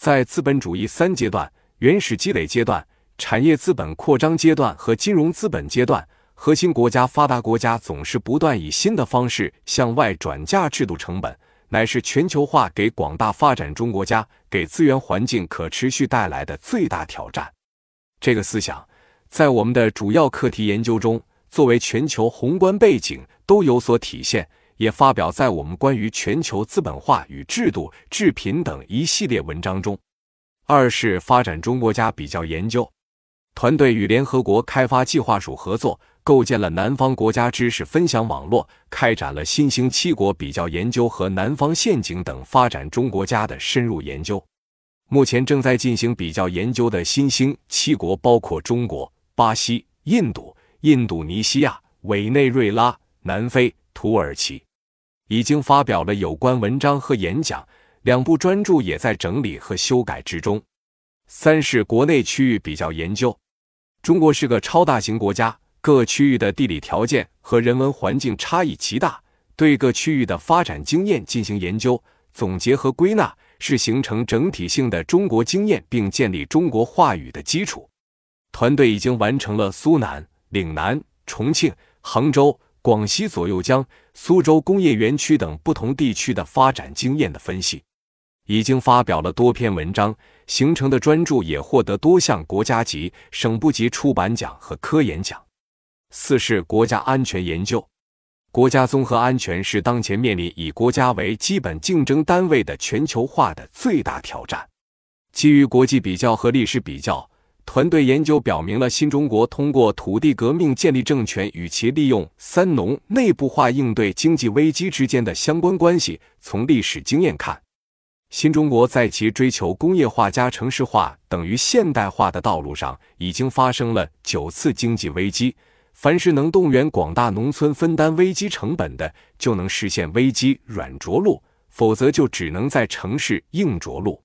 在资本主义三阶段——原始积累阶段、产业资本扩张阶段和金融资本阶段，核心国家、发达国家总是不断以新的方式向外转嫁制度成本，乃是全球化给广大发展中国家、给资源环境可持续带来的最大挑战。这个思想在我们的主要课题研究中，作为全球宏观背景都有所体现。也发表在我们关于全球资本化与制度、制品等一系列文章中。二是发展中国家比较研究团队与联合国开发计划署合作，构建了南方国家知识分享网络，开展了新兴七国比较研究和南方陷阱等发展中国家的深入研究。目前正在进行比较研究的新兴七国包括中国、巴西、印度、印度尼西亚、委内瑞拉、南非、土耳其。已经发表了有关文章和演讲，两部专著也在整理和修改之中。三是国内区域比较研究。中国是个超大型国家，各区域的地理条件和人文环境差异极大，对各区域的发展经验进行研究、总结和归纳，是形成整体性的中国经验并建立中国话语的基础。团队已经完成了苏南、岭南、重庆、杭州。广西左右江、苏州工业园区等不同地区的发展经验的分析，已经发表了多篇文章，形成的专著也获得多项国家级、省部级出版奖和科研奖。四是国家安全研究，国家综合安全是当前面临以国家为基本竞争单位的全球化的最大挑战。基于国际比较和历史比较。团队研究表明了新中国通过土地革命建立政权与其利用“三农”内部化应对经济危机之间的相关关系。从历史经验看，新中国在其追求工业化加城市化等于现代化的道路上，已经发生了九次经济危机。凡是能动员广大农村分担危机成本的，就能实现危机软着陆；否则，就只能在城市硬着陆。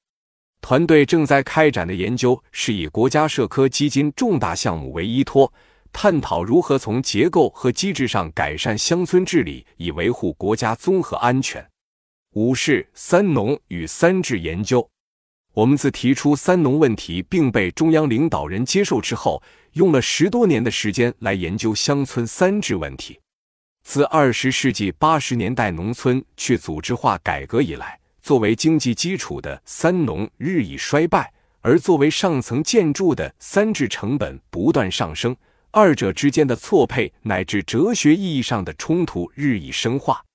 团队正在开展的研究是以国家社科基金重大项目为依托，探讨如何从结构和机制上改善乡村治理，以维护国家综合安全。五是三农与三治研究。我们自提出三农问题并被中央领导人接受之后，用了十多年的时间来研究乡村三治问题。自二十世纪八十年代农村去组织化改革以来。作为经济基础的三农日益衰败，而作为上层建筑的三治成本不断上升，二者之间的错配乃至哲学意义上的冲突日益深化。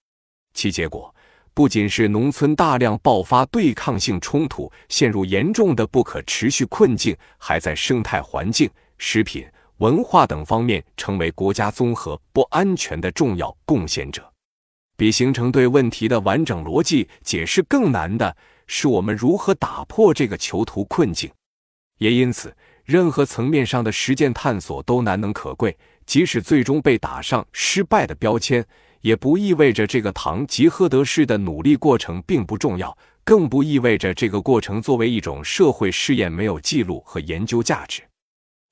其结果不仅是农村大量爆发对抗性冲突，陷入严重的不可持续困境，还在生态环境、食品、文化等方面成为国家综合不安全的重要贡献者。比形成对问题的完整逻辑解释更难的是，我们如何打破这个囚徒困境。也因此，任何层面上的实践探索都难能可贵。即使最终被打上失败的标签，也不意味着这个堂吉诃德式的努力过程并不重要，更不意味着这个过程作为一种社会试验没有记录和研究价值。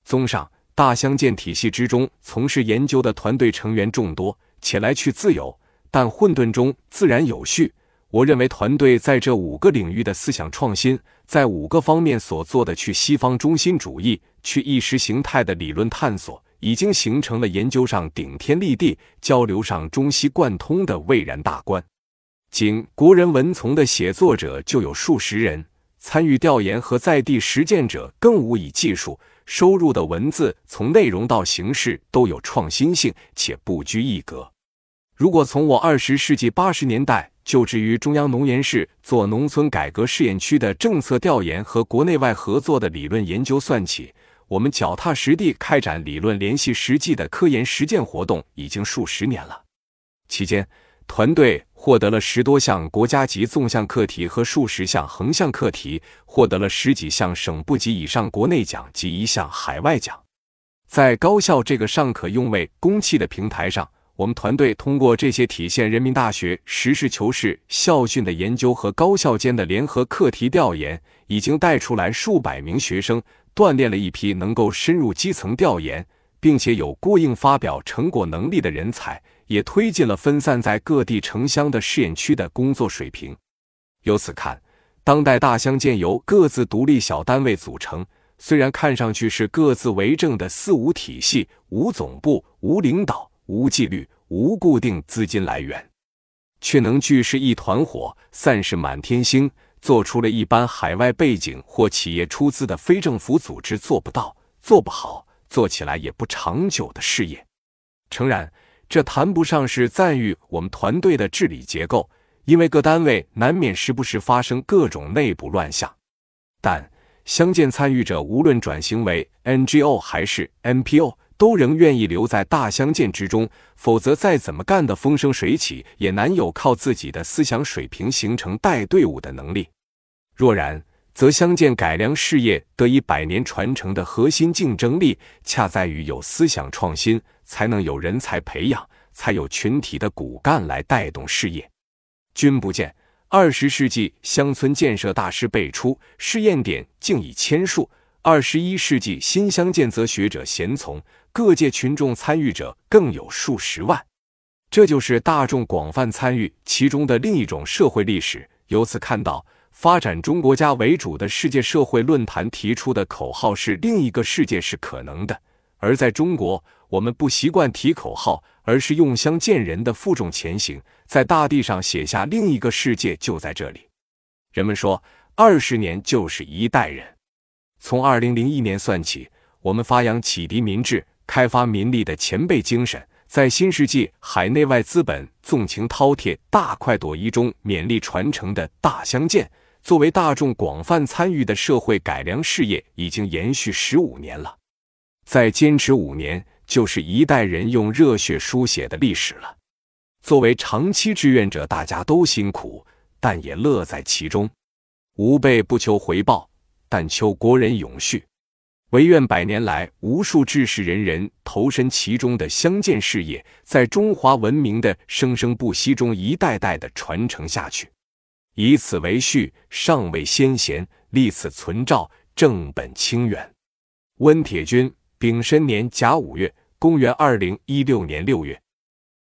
综上，大相见体系之中从事研究的团队成员众多，且来去自由。但混沌中自然有序。我认为团队在这五个领域的思想创新，在五个方面所做的去西方中心主义、去意识形态的理论探索，已经形成了研究上顶天立地、交流上中西贯通的蔚然大观。仅国人文从的写作者就有数十人，参与调研和在地实践者更无以计数。收入的文字从内容到形式都有创新性，且不拘一格。如果从我二十世纪八十年代就职于中央农研室做农村改革试验区的政策调研和国内外合作的理论研究算起，我们脚踏实地开展理论联系实际的科研实践活动已经数十年了。期间，团队获得了十多项国家级纵向课题和数十项横向课题，获得了十几项省部级以上国内奖及一项海外奖。在高校这个尚可用为公器的平台上。我们团队通过这些体现人民大学实事求是校训的研究和高校间的联合课题调研，已经带出来数百名学生，锻炼了一批能够深入基层调研，并且有过硬发表成果能力的人才，也推进了分散在各地城乡的试验区的工作水平。由此看，当代大乡建由各自独立小单位组成，虽然看上去是各自为政的四无体系，无总部、无领导、无纪律、无固定资金来源，却能聚是一团火，散是满天星，做出了一般海外背景或企业出资的非政府组织做不到、做不好、做起来也不长久的事业。诚然，这谈不上是赞誉我们团队的治理结构。因为各单位难免时不时发生各种内部乱象，但相见参与者无论转型为 NGO 还是 NPO，都仍愿意留在大乡建之中。否则，再怎么干的风生水起，也难有靠自己的思想水平形成带队伍的能力。若然，则乡建改良事业得以百年传承的核心竞争力，恰在于有思想创新，才能有人才培养，才有群体的骨干来带动事业。君不见，二十世纪乡村建设大师辈出，试验点竟以千数；二十一世纪新乡建则学者贤从，各界群众参与者更有数十万。这就是大众广泛参与其中的另一种社会历史。由此看到，发展中国家为主的世界社会论坛提出的口号是“另一个世界是可能的”，而在中国，我们不习惯提口号。而是用乡见人的负重前行，在大地上写下另一个世界就在这里。人们说，二十年就是一代人。从二零零一年算起，我们发扬启迪民智、开发民力的前辈精神，在新世纪海内外资本纵情饕餮、大快朵颐中勉力传承的大相建，作为大众广泛参与的社会改良事业，已经延续十五年了。再坚持五年。就是一代人用热血书写的历史了。作为长期志愿者，大家都辛苦，但也乐在其中。吾辈不求回报，但求国人永续。唯愿百年来无数志士仁人投身其中的相建事业，在中华文明的生生不息中一代代的传承下去。以此为序，上位先贤，立此存照，正本清源。温铁军。丙申年甲午月，公元二零一六年六月。